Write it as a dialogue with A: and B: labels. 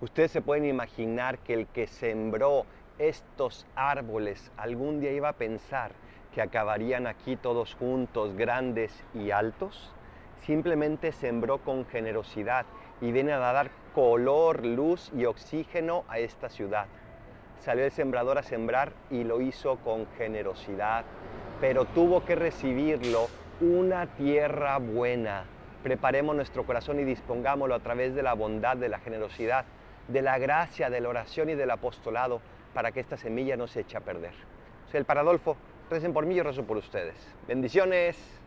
A: Ustedes se pueden imaginar que el que sembró estos árboles algún día iba a pensar que acabarían aquí todos juntos, grandes y altos. Simplemente sembró con generosidad y viene a dar color, luz y oxígeno a esta ciudad. Salió el sembrador a sembrar y lo hizo con generosidad, pero tuvo que recibirlo una tierra buena. Preparemos nuestro corazón y dispongámoslo a través de la bondad, de la generosidad, de la gracia, de la oración y del apostolado para que esta semilla no se eche a perder. Soy el Paradolfo, recen por mí, yo rezo por ustedes. Bendiciones.